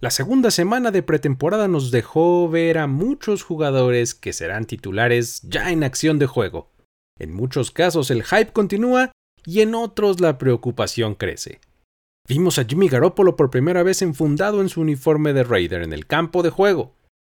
La segunda semana de pretemporada nos dejó ver a muchos jugadores que serán titulares ya en acción de juego. En muchos casos el hype continúa y en otros la preocupación crece. Vimos a Jimmy Garoppolo por primera vez enfundado en su uniforme de Raider en el campo de juego,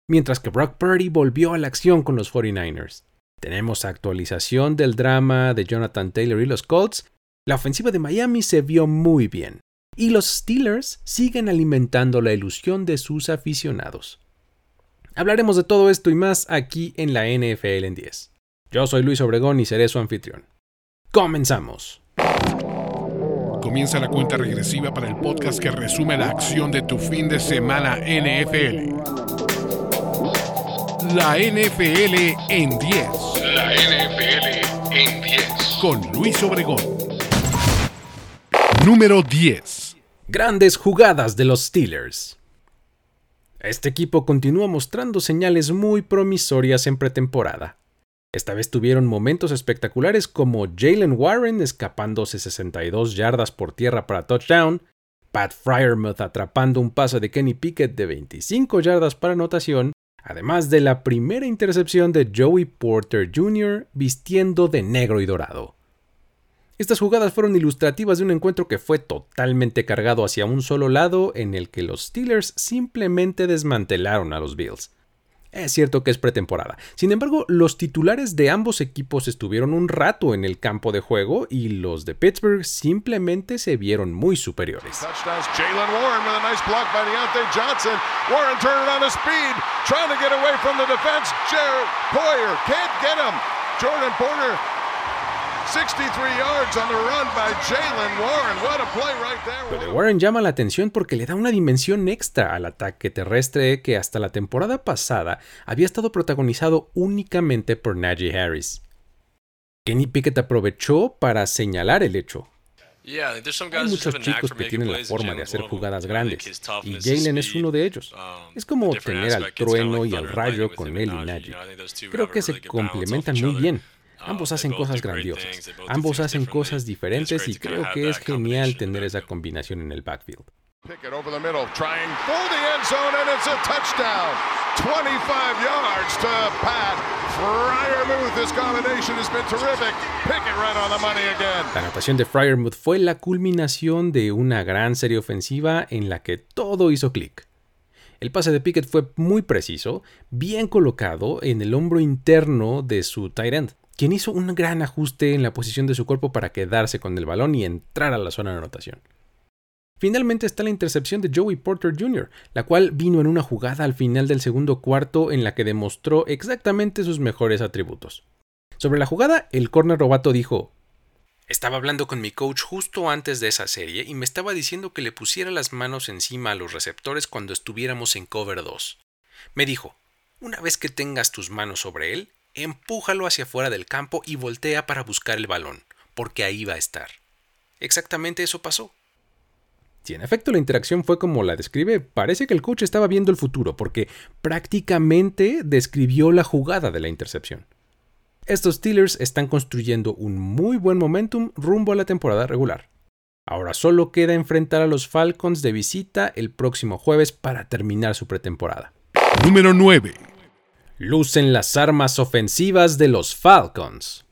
mientras que Brock Purdy volvió a la acción con los 49ers. Tenemos actualización del drama de Jonathan Taylor y los Colts. La ofensiva de Miami se vio muy bien, y los Steelers siguen alimentando la ilusión de sus aficionados. Hablaremos de todo esto y más aquí en la NFL en 10. Yo soy Luis Obregón y seré su anfitrión. Comenzamos. Comienza la cuenta regresiva para el podcast que resume la acción de tu fin de semana NFL. La NFL en 10. La NFL en 10. Con Luis Obregón. Número 10. Grandes jugadas de los Steelers. Este equipo continúa mostrando señales muy promisorias en pretemporada. Esta vez tuvieron momentos espectaculares como Jalen Warren escapándose 62 yardas por tierra para touchdown, Pat Fryermuth atrapando un pase de Kenny Pickett de 25 yardas para anotación, además de la primera intercepción de Joey Porter Jr. vistiendo de negro y dorado. Estas jugadas fueron ilustrativas de un encuentro que fue totalmente cargado hacia un solo lado en el que los Steelers simplemente desmantelaron a los Bills. Es cierto que es pretemporada. Sin embargo, los titulares de ambos equipos estuvieron un rato en el campo de juego y los de Pittsburgh simplemente se vieron muy superiores. Jordan Porter de Warren llama la atención porque le da una dimensión extra al ataque terrestre que hasta la temporada pasada había estado protagonizado únicamente por Najee Harris. Kenny Pickett aprovechó para señalar el hecho. Hay muchos chicos que tienen la forma de hacer jugadas grandes, y Jalen es uno de ellos. Um, es como tener al trueno y al rayo con él y Najee. Creo que se complementan muy bien. Ambos hacen cosas grandiosas, ambos hacen cosas diferentes y creo que es genial tener esa combinación en el backfield. La anotación de Fryermuth fue la culminación de una gran serie ofensiva en la que todo hizo clic. El pase de Pickett fue muy preciso, bien colocado en el hombro interno de su tight end quien hizo un gran ajuste en la posición de su cuerpo para quedarse con el balón y entrar a la zona de anotación. Finalmente está la intercepción de Joey Porter Jr., la cual vino en una jugada al final del segundo cuarto en la que demostró exactamente sus mejores atributos. Sobre la jugada, el corner robato dijo, estaba hablando con mi coach justo antes de esa serie y me estaba diciendo que le pusiera las manos encima a los receptores cuando estuviéramos en cover 2. Me dijo, una vez que tengas tus manos sobre él, empújalo hacia afuera del campo y voltea para buscar el balón, porque ahí va a estar. Exactamente eso pasó. Si en efecto la interacción fue como la describe, parece que el coach estaba viendo el futuro, porque prácticamente describió la jugada de la intercepción. Estos Steelers están construyendo un muy buen momentum rumbo a la temporada regular. Ahora solo queda enfrentar a los Falcons de visita el próximo jueves para terminar su pretemporada. Número 9 lucen las armas ofensivas de los Falcons.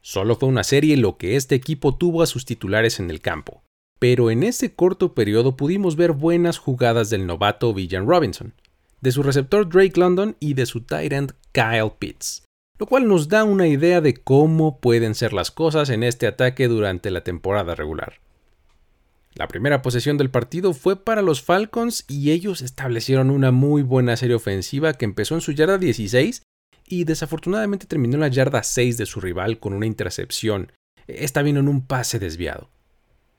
Solo fue una serie lo que este equipo tuvo a sus titulares en el campo, pero en ese corto periodo pudimos ver buenas jugadas del novato Villan Robinson, de su receptor Drake London y de su tight end Kyle Pitts, lo cual nos da una idea de cómo pueden ser las cosas en este ataque durante la temporada regular. La primera posesión del partido fue para los Falcons y ellos establecieron una muy buena serie ofensiva que empezó en su yarda 16 y desafortunadamente terminó en la yarda 6 de su rival con una intercepción. Esta vino en un pase desviado.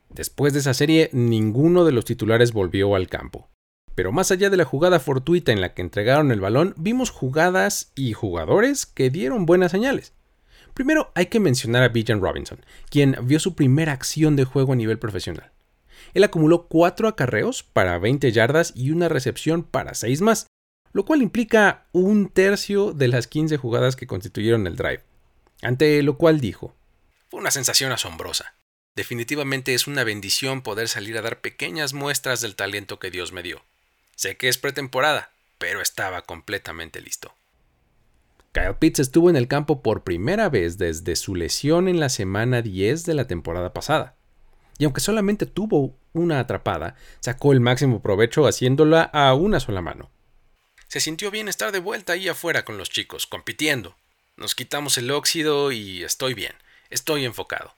Después de esa serie, ninguno de los titulares volvió al campo. Pero más allá de la jugada fortuita en la que entregaron el balón, vimos jugadas y jugadores que dieron buenas señales. Primero hay que mencionar a Bijan Robinson, quien vio su primera acción de juego a nivel profesional. Él acumuló 4 acarreos para 20 yardas y una recepción para 6 más, lo cual implica un tercio de las 15 jugadas que constituyeron el drive. Ante lo cual dijo, fue una sensación asombrosa. Definitivamente es una bendición poder salir a dar pequeñas muestras del talento que Dios me dio. Sé que es pretemporada, pero estaba completamente listo. Kyle Pitts estuvo en el campo por primera vez desde su lesión en la semana 10 de la temporada pasada. Y aunque solamente tuvo una atrapada, sacó el máximo provecho haciéndola a una sola mano. Se sintió bien estar de vuelta ahí afuera con los chicos, compitiendo. Nos quitamos el óxido y estoy bien, estoy enfocado.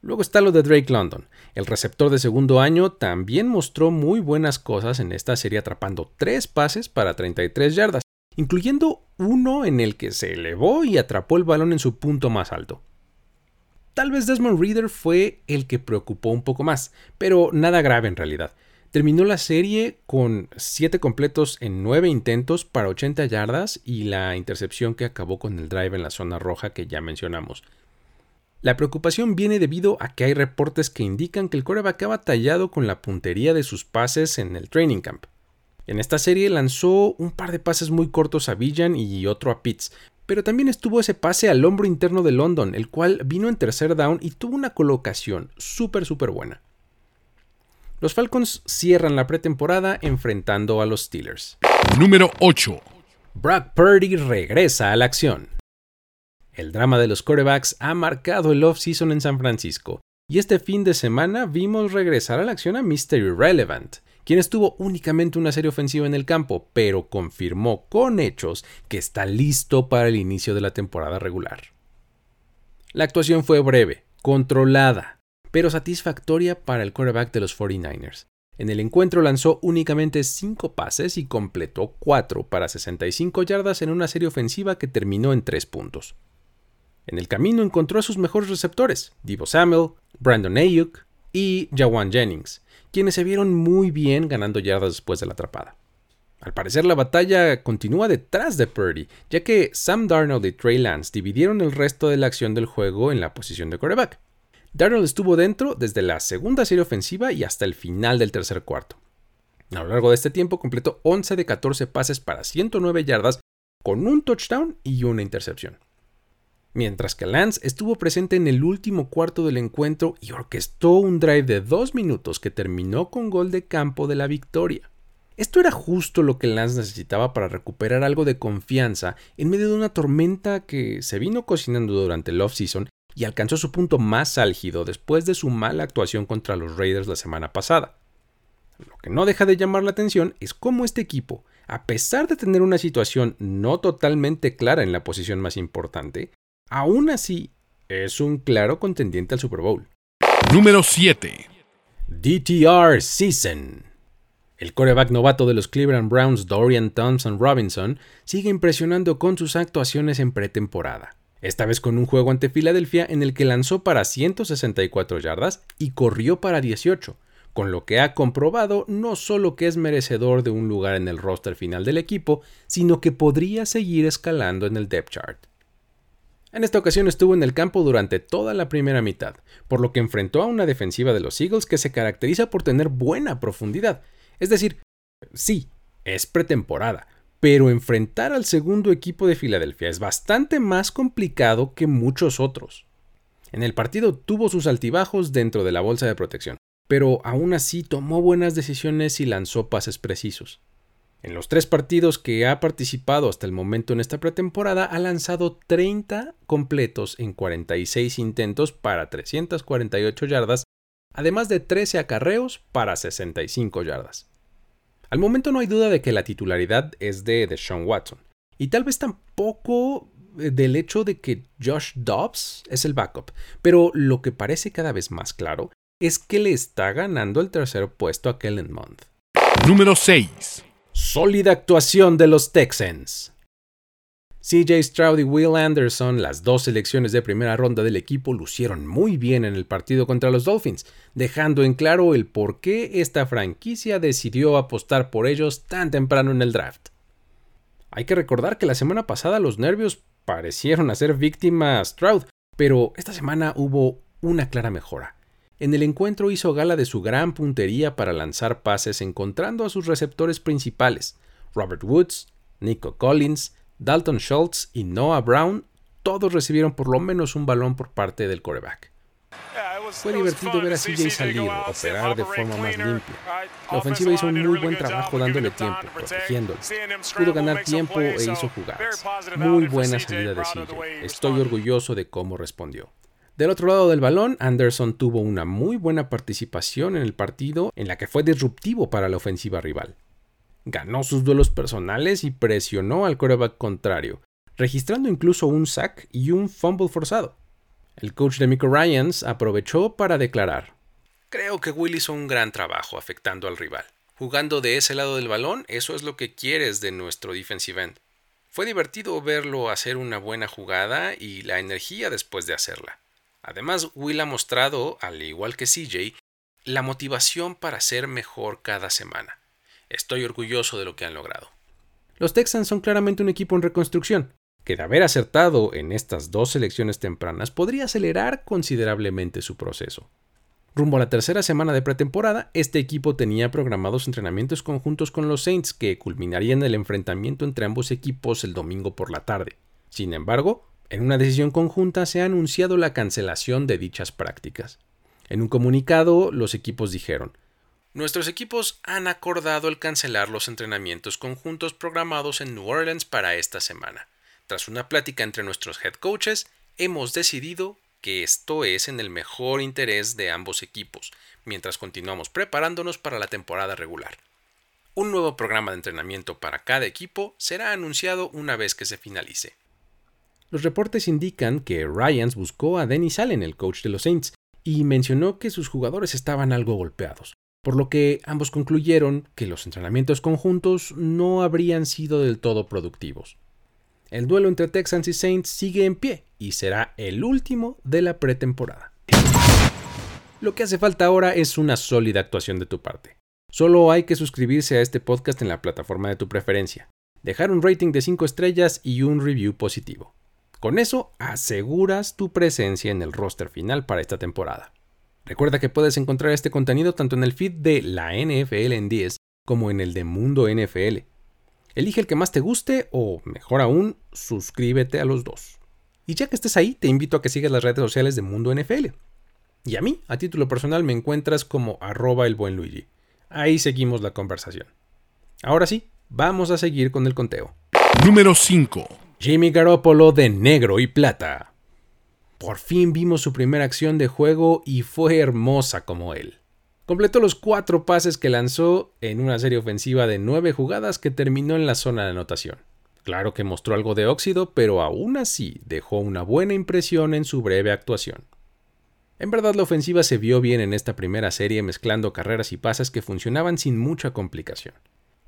Luego está lo de Drake London. El receptor de segundo año también mostró muy buenas cosas en esta serie atrapando tres pases para 33 yardas, incluyendo uno en el que se elevó y atrapó el balón en su punto más alto. Tal vez Desmond Reader fue el que preocupó un poco más, pero nada grave en realidad. Terminó la serie con 7 completos en 9 intentos para 80 yardas y la intercepción que acabó con el drive en la zona roja que ya mencionamos. La preocupación viene debido a que hay reportes que indican que el coreback ha batallado con la puntería de sus pases en el training camp. En esta serie lanzó un par de pases muy cortos a Villan y otro a Pitts, pero también estuvo ese pase al hombro interno de London, el cual vino en tercer down y tuvo una colocación súper súper buena. Los Falcons cierran la pretemporada enfrentando a los Steelers. Número 8. Brock Purdy regresa a la acción. El drama de los quarterbacks ha marcado el off-season en San Francisco, y este fin de semana vimos regresar a la acción a Mr. Irrelevant, quien estuvo únicamente una serie ofensiva en el campo, pero confirmó con hechos que está listo para el inicio de la temporada regular. La actuación fue breve, controlada, pero satisfactoria para el quarterback de los 49ers. En el encuentro lanzó únicamente 5 pases y completó 4 para 65 yardas en una serie ofensiva que terminó en 3 puntos. En el camino encontró a sus mejores receptores, Divo Samuel, Brandon Ayuk y Jawan Jennings, quienes se vieron muy bien ganando yardas después de la atrapada. Al parecer la batalla continúa detrás de Purdy, ya que Sam Darnold y Trey Lance dividieron el resto de la acción del juego en la posición de quarterback. Darnold estuvo dentro desde la segunda serie ofensiva y hasta el final del tercer cuarto. A lo largo de este tiempo completó 11 de 14 pases para 109 yardas con un touchdown y una intercepción mientras que Lance estuvo presente en el último cuarto del encuentro y orquestó un drive de dos minutos que terminó con gol de campo de la victoria. Esto era justo lo que Lance necesitaba para recuperar algo de confianza en medio de una tormenta que se vino cocinando durante el off-season y alcanzó su punto más álgido después de su mala actuación contra los Raiders la semana pasada. Lo que no deja de llamar la atención es cómo este equipo, a pesar de tener una situación no totalmente clara en la posición más importante, Aún así, es un claro contendiente al Super Bowl. Número 7. DTR Season. El coreback novato de los Cleveland Browns, Dorian Thompson Robinson, sigue impresionando con sus actuaciones en pretemporada. Esta vez con un juego ante Filadelfia en el que lanzó para 164 yardas y corrió para 18, con lo que ha comprobado no solo que es merecedor de un lugar en el roster final del equipo, sino que podría seguir escalando en el depth chart. En esta ocasión estuvo en el campo durante toda la primera mitad, por lo que enfrentó a una defensiva de los Eagles que se caracteriza por tener buena profundidad. Es decir, sí, es pretemporada, pero enfrentar al segundo equipo de Filadelfia es bastante más complicado que muchos otros. En el partido tuvo sus altibajos dentro de la bolsa de protección, pero aún así tomó buenas decisiones y lanzó pases precisos. En los tres partidos que ha participado hasta el momento en esta pretemporada, ha lanzado 30 completos en 46 intentos para 348 yardas, además de 13 acarreos para 65 yardas. Al momento no hay duda de que la titularidad es de Deshaun Watson, y tal vez tampoco eh, del hecho de que Josh Dobbs es el backup, pero lo que parece cada vez más claro es que le está ganando el tercer puesto a Kellen Mond. Número 6. Sólida actuación de los Texans. CJ Stroud y Will Anderson, las dos selecciones de primera ronda del equipo, lucieron muy bien en el partido contra los Dolphins, dejando en claro el por qué esta franquicia decidió apostar por ellos tan temprano en el draft. Hay que recordar que la semana pasada los nervios parecieron hacer víctima a Stroud, pero esta semana hubo una clara mejora. En el encuentro hizo gala de su gran puntería para lanzar pases encontrando a sus receptores principales, Robert Woods, Nico Collins, Dalton Schultz y Noah Brown, todos recibieron por lo menos un balón por parte del quarterback. Fue divertido ver a CJ salir, operar de forma más limpia. La ofensiva hizo un muy buen trabajo dándole tiempo, protegiéndolo. Pudo ganar tiempo e hizo jugadas. Muy buena salida de CJ. Estoy orgulloso de cómo respondió. Del otro lado del balón, Anderson tuvo una muy buena participación en el partido en la que fue disruptivo para la ofensiva rival. Ganó sus duelos personales y presionó al quarterback contrario, registrando incluso un sack y un fumble forzado. El coach de Miko Ryans aprovechó para declarar: Creo que Will hizo un gran trabajo afectando al rival. Jugando de ese lado del balón, eso es lo que quieres de nuestro defensive end. Fue divertido verlo hacer una buena jugada y la energía después de hacerla. Además, Will ha mostrado, al igual que CJ, la motivación para ser mejor cada semana. Estoy orgulloso de lo que han logrado. Los Texans son claramente un equipo en reconstrucción, que de haber acertado en estas dos selecciones tempranas podría acelerar considerablemente su proceso. Rumbo a la tercera semana de pretemporada, este equipo tenía programados entrenamientos conjuntos con los Saints que culminarían el enfrentamiento entre ambos equipos el domingo por la tarde. Sin embargo, en una decisión conjunta se ha anunciado la cancelación de dichas prácticas. En un comunicado, los equipos dijeron, Nuestros equipos han acordado el cancelar los entrenamientos conjuntos programados en New Orleans para esta semana. Tras una plática entre nuestros head coaches, hemos decidido que esto es en el mejor interés de ambos equipos, mientras continuamos preparándonos para la temporada regular. Un nuevo programa de entrenamiento para cada equipo será anunciado una vez que se finalice. Los reportes indican que Ryans buscó a Dennis Allen, el coach de los Saints, y mencionó que sus jugadores estaban algo golpeados, por lo que ambos concluyeron que los entrenamientos conjuntos no habrían sido del todo productivos. El duelo entre Texans y Saints sigue en pie y será el último de la pretemporada. Lo que hace falta ahora es una sólida actuación de tu parte. Solo hay que suscribirse a este podcast en la plataforma de tu preferencia, dejar un rating de 5 estrellas y un review positivo. Con eso aseguras tu presencia en el roster final para esta temporada. Recuerda que puedes encontrar este contenido tanto en el feed de la NFL en 10 como en el de Mundo NFL. Elige el que más te guste o, mejor aún, suscríbete a los dos. Y ya que estés ahí, te invito a que sigas las redes sociales de Mundo NFL. Y a mí, a título personal, me encuentras como arroba el buen Luigi. Ahí seguimos la conversación. Ahora sí, vamos a seguir con el conteo. Número 5. Jimmy Garoppolo de negro y plata. Por fin vimos su primera acción de juego y fue hermosa como él. Completó los cuatro pases que lanzó en una serie ofensiva de nueve jugadas que terminó en la zona de anotación. Claro que mostró algo de óxido, pero aún así dejó una buena impresión en su breve actuación. En verdad la ofensiva se vio bien en esta primera serie mezclando carreras y pases que funcionaban sin mucha complicación.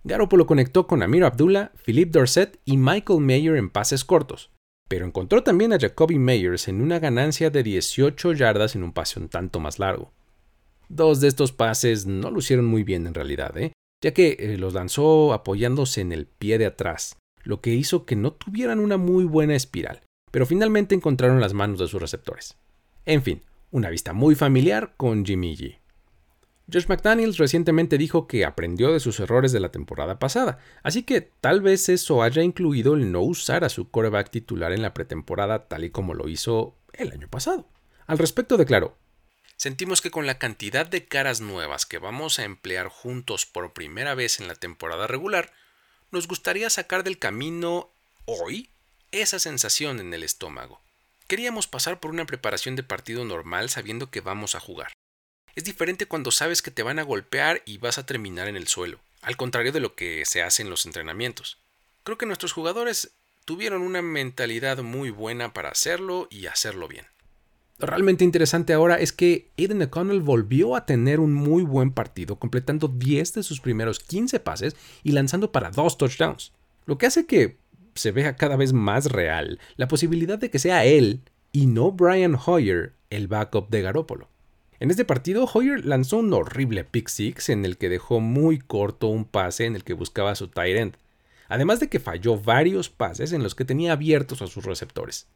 Garoppolo conectó con Amir Abdullah, Philippe Dorset y Michael Mayer en pases cortos, pero encontró también a Jacoby Meyers en una ganancia de 18 yardas en un pase un tanto más largo. Dos de estos pases no lucieron muy bien en realidad, ¿eh? ya que eh, los lanzó apoyándose en el pie de atrás, lo que hizo que no tuvieran una muy buena espiral, pero finalmente encontraron las manos de sus receptores. En fin, una vista muy familiar con Jimmy G. Josh McDaniels recientemente dijo que aprendió de sus errores de la temporada pasada, así que tal vez eso haya incluido el no usar a su coreback titular en la pretemporada tal y como lo hizo el año pasado. Al respecto declaró, Sentimos que con la cantidad de caras nuevas que vamos a emplear juntos por primera vez en la temporada regular, nos gustaría sacar del camino hoy esa sensación en el estómago. Queríamos pasar por una preparación de partido normal sabiendo que vamos a jugar. Es diferente cuando sabes que te van a golpear y vas a terminar en el suelo, al contrario de lo que se hace en los entrenamientos. Creo que nuestros jugadores tuvieron una mentalidad muy buena para hacerlo y hacerlo bien. Lo realmente interesante ahora es que Aiden O'Connell volvió a tener un muy buen partido, completando 10 de sus primeros 15 pases y lanzando para dos touchdowns, lo que hace que se vea cada vez más real la posibilidad de que sea él y no Brian Hoyer el backup de Garoppolo. En este partido, Hoyer lanzó un horrible pick six en el que dejó muy corto un pase en el que buscaba su tight end, además de que falló varios pases en los que tenía abiertos a sus receptores.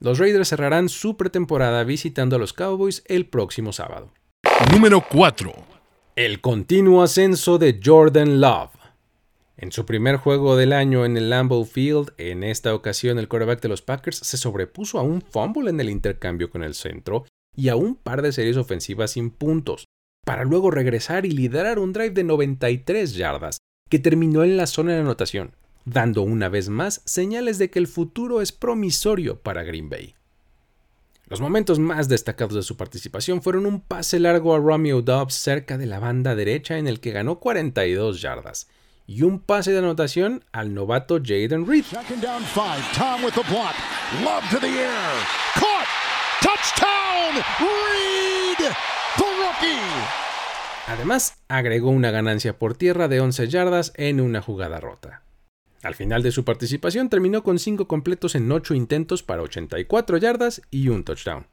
Los Raiders cerrarán su pretemporada visitando a los Cowboys el próximo sábado. Número 4. El continuo ascenso de Jordan Love. En su primer juego del año en el Lambeau Field, en esta ocasión el quarterback de los Packers se sobrepuso a un fumble en el intercambio con el centro y a un par de series ofensivas sin puntos, para luego regresar y liderar un drive de 93 yardas, que terminó en la zona de anotación, dando una vez más señales de que el futuro es promisorio para Green Bay. Los momentos más destacados de su participación fueron un pase largo a Romeo Dobbs cerca de la banda derecha en el que ganó 42 yardas, y un pase de anotación al novato Jaden Reed. Además, agregó una ganancia por tierra de 11 yardas en una jugada rota. Al final de su participación terminó con 5 completos en 8 intentos para 84 yardas y un touchdown.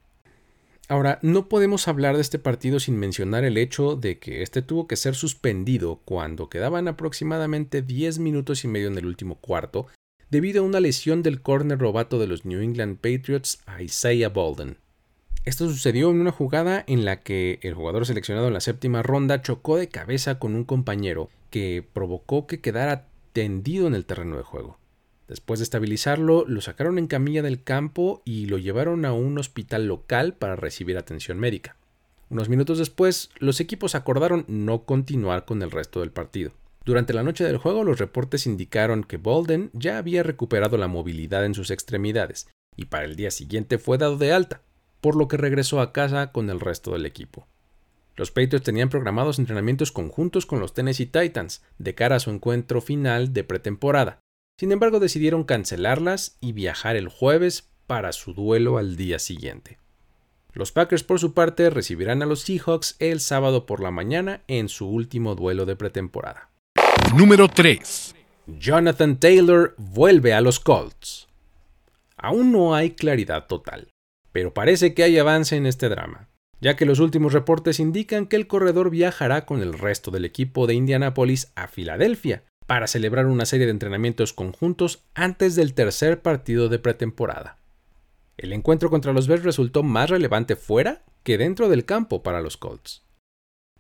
Ahora, no podemos hablar de este partido sin mencionar el hecho de que este tuvo que ser suspendido cuando quedaban aproximadamente 10 minutos y medio en el último cuarto debido a una lesión del corner robato de los New England Patriots a Isaiah Bolden. Esto sucedió en una jugada en la que el jugador seleccionado en la séptima ronda chocó de cabeza con un compañero que provocó que quedara tendido en el terreno de juego. Después de estabilizarlo, lo sacaron en camilla del campo y lo llevaron a un hospital local para recibir atención médica. Unos minutos después, los equipos acordaron no continuar con el resto del partido. Durante la noche del juego, los reportes indicaron que Bolden ya había recuperado la movilidad en sus extremidades y para el día siguiente fue dado de alta, por lo que regresó a casa con el resto del equipo. Los Patriots tenían programados entrenamientos conjuntos con los Tennessee Titans de cara a su encuentro final de pretemporada. Sin embargo, decidieron cancelarlas y viajar el jueves para su duelo al día siguiente. Los Packers, por su parte, recibirán a los Seahawks el sábado por la mañana en su último duelo de pretemporada. Número 3. Jonathan Taylor vuelve a los Colts. Aún no hay claridad total pero parece que hay avance en este drama, ya que los últimos reportes indican que el corredor viajará con el resto del equipo de Indianapolis a Filadelfia para celebrar una serie de entrenamientos conjuntos antes del tercer partido de pretemporada. El encuentro contra los Bears resultó más relevante fuera que dentro del campo para los Colts.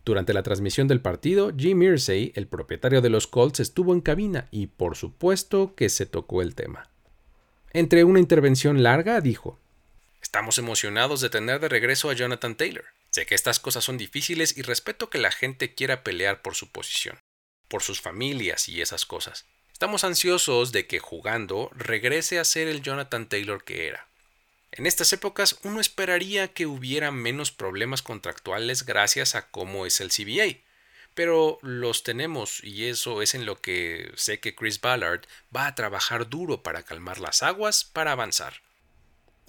Durante la transmisión del partido, Jim Irsay, el propietario de los Colts, estuvo en cabina y por supuesto que se tocó el tema. Entre una intervención larga dijo, Estamos emocionados de tener de regreso a Jonathan Taylor. Sé que estas cosas son difíciles y respeto que la gente quiera pelear por su posición, por sus familias y esas cosas. Estamos ansiosos de que jugando regrese a ser el Jonathan Taylor que era. En estas épocas uno esperaría que hubiera menos problemas contractuales gracias a cómo es el CBA, pero los tenemos y eso es en lo que sé que Chris Ballard va a trabajar duro para calmar las aguas para avanzar.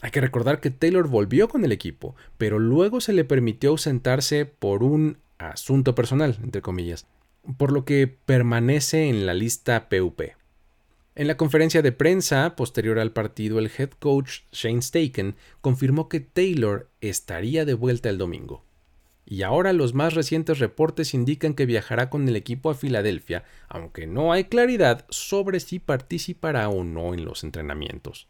Hay que recordar que Taylor volvió con el equipo, pero luego se le permitió ausentarse por un asunto personal, entre comillas, por lo que permanece en la lista PUP. En la conferencia de prensa posterior al partido, el head coach Shane Staken confirmó que Taylor estaría de vuelta el domingo. Y ahora los más recientes reportes indican que viajará con el equipo a Filadelfia, aunque no hay claridad sobre si participará o no en los entrenamientos.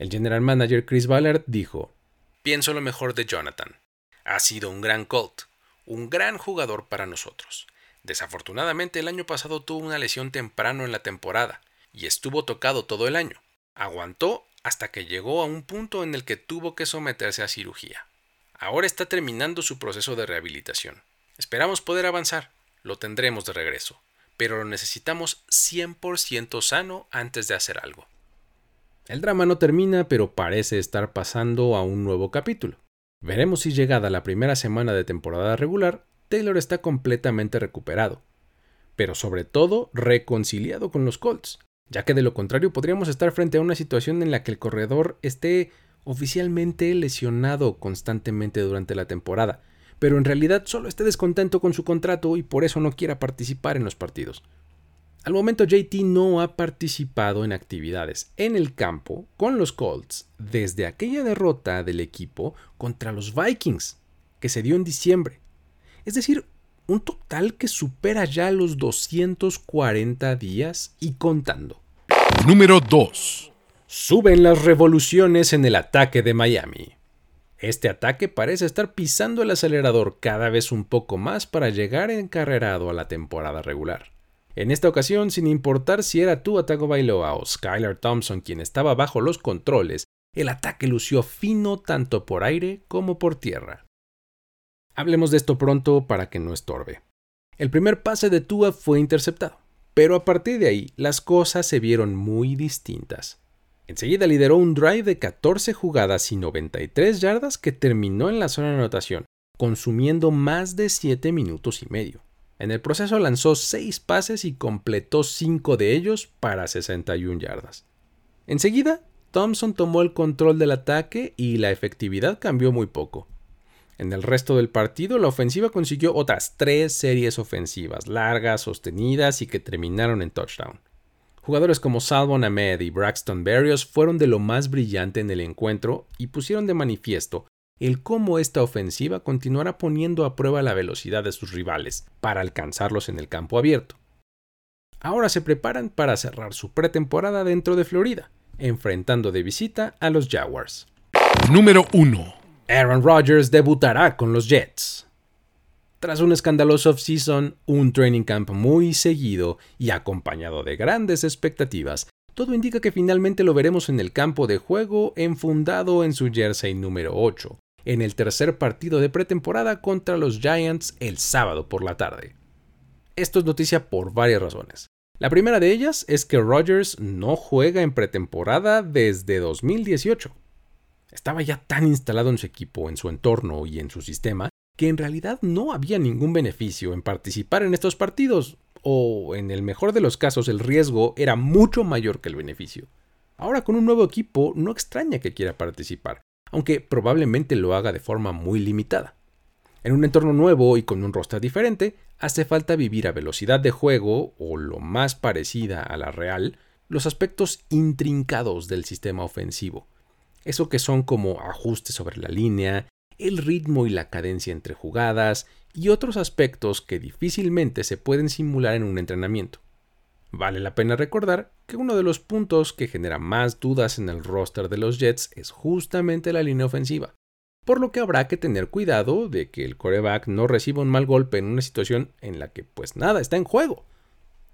El general manager Chris Ballard dijo, Pienso lo mejor de Jonathan. Ha sido un gran Colt, un gran jugador para nosotros. Desafortunadamente el año pasado tuvo una lesión temprano en la temporada y estuvo tocado todo el año. Aguantó hasta que llegó a un punto en el que tuvo que someterse a cirugía. Ahora está terminando su proceso de rehabilitación. Esperamos poder avanzar, lo tendremos de regreso, pero lo necesitamos 100% sano antes de hacer algo. El drama no termina, pero parece estar pasando a un nuevo capítulo. Veremos si llegada la primera semana de temporada regular, Taylor está completamente recuperado, pero sobre todo reconciliado con los Colts, ya que de lo contrario podríamos estar frente a una situación en la que el corredor esté oficialmente lesionado constantemente durante la temporada, pero en realidad solo esté descontento con su contrato y por eso no quiera participar en los partidos. Al momento JT no ha participado en actividades en el campo con los Colts desde aquella derrota del equipo contra los Vikings que se dio en diciembre. Es decir, un total que supera ya los 240 días y contando. Número 2. Suben las revoluciones en el ataque de Miami. Este ataque parece estar pisando el acelerador cada vez un poco más para llegar encarrerado a la temporada regular. En esta ocasión, sin importar si era Tua Tagovailoa o Skylar Thompson quien estaba bajo los controles, el ataque lució fino tanto por aire como por tierra. Hablemos de esto pronto para que no estorbe. El primer pase de Tua fue interceptado, pero a partir de ahí las cosas se vieron muy distintas. Enseguida lideró un drive de 14 jugadas y 93 yardas que terminó en la zona de anotación, consumiendo más de 7 minutos y medio. En el proceso lanzó 6 pases y completó 5 de ellos para 61 yardas. Enseguida, Thompson tomó el control del ataque y la efectividad cambió muy poco. En el resto del partido, la ofensiva consiguió otras tres series ofensivas largas, sostenidas y que terminaron en touchdown. Jugadores como Salvon Ahmed y Braxton Berrios fueron de lo más brillante en el encuentro y pusieron de manifiesto el cómo esta ofensiva continuará poniendo a prueba la velocidad de sus rivales para alcanzarlos en el campo abierto. Ahora se preparan para cerrar su pretemporada dentro de Florida, enfrentando de visita a los Jaguars. Número 1. Aaron Rodgers debutará con los Jets. Tras un escandaloso off-season, un training camp muy seguido y acompañado de grandes expectativas, todo indica que finalmente lo veremos en el campo de juego enfundado en su jersey número 8, en el tercer partido de pretemporada contra los Giants el sábado por la tarde. Esto es noticia por varias razones. La primera de ellas es que Rodgers no juega en pretemporada desde 2018. Estaba ya tan instalado en su equipo, en su entorno y en su sistema, que en realidad no había ningún beneficio en participar en estos partidos, o en el mejor de los casos el riesgo era mucho mayor que el beneficio. Ahora con un nuevo equipo no extraña que quiera participar, aunque probablemente lo haga de forma muy limitada. En un entorno nuevo y con un roster diferente, hace falta vivir a velocidad de juego, o lo más parecida a la real, los aspectos intrincados del sistema ofensivo, eso que son como ajustes sobre la línea, el ritmo y la cadencia entre jugadas y otros aspectos que difícilmente se pueden simular en un entrenamiento. Vale la pena recordar que uno de los puntos que genera más dudas en el roster de los Jets es justamente la línea ofensiva, por lo que habrá que tener cuidado de que el coreback no reciba un mal golpe en una situación en la que pues nada está en juego.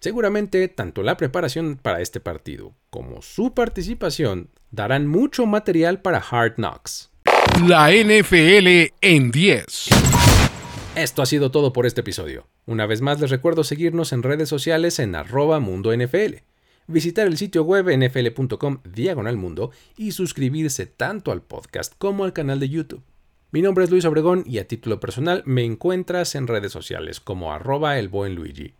Seguramente tanto la preparación para este partido como su participación darán mucho material para Hard Knocks. La NFL en 10. Esto ha sido todo por este episodio. Una vez más les recuerdo seguirnos en redes sociales en arroba mundo NFL, visitar el sitio web nfl.com diagonal mundo y suscribirse tanto al podcast como al canal de YouTube. Mi nombre es Luis Obregón y a título personal me encuentras en redes sociales como arroba el buen Luigi.